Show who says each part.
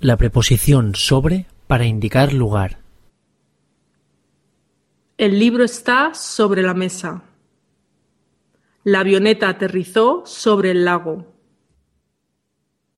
Speaker 1: La preposición sobre para indicar lugar.
Speaker 2: El libro está sobre la mesa. La avioneta aterrizó sobre el lago.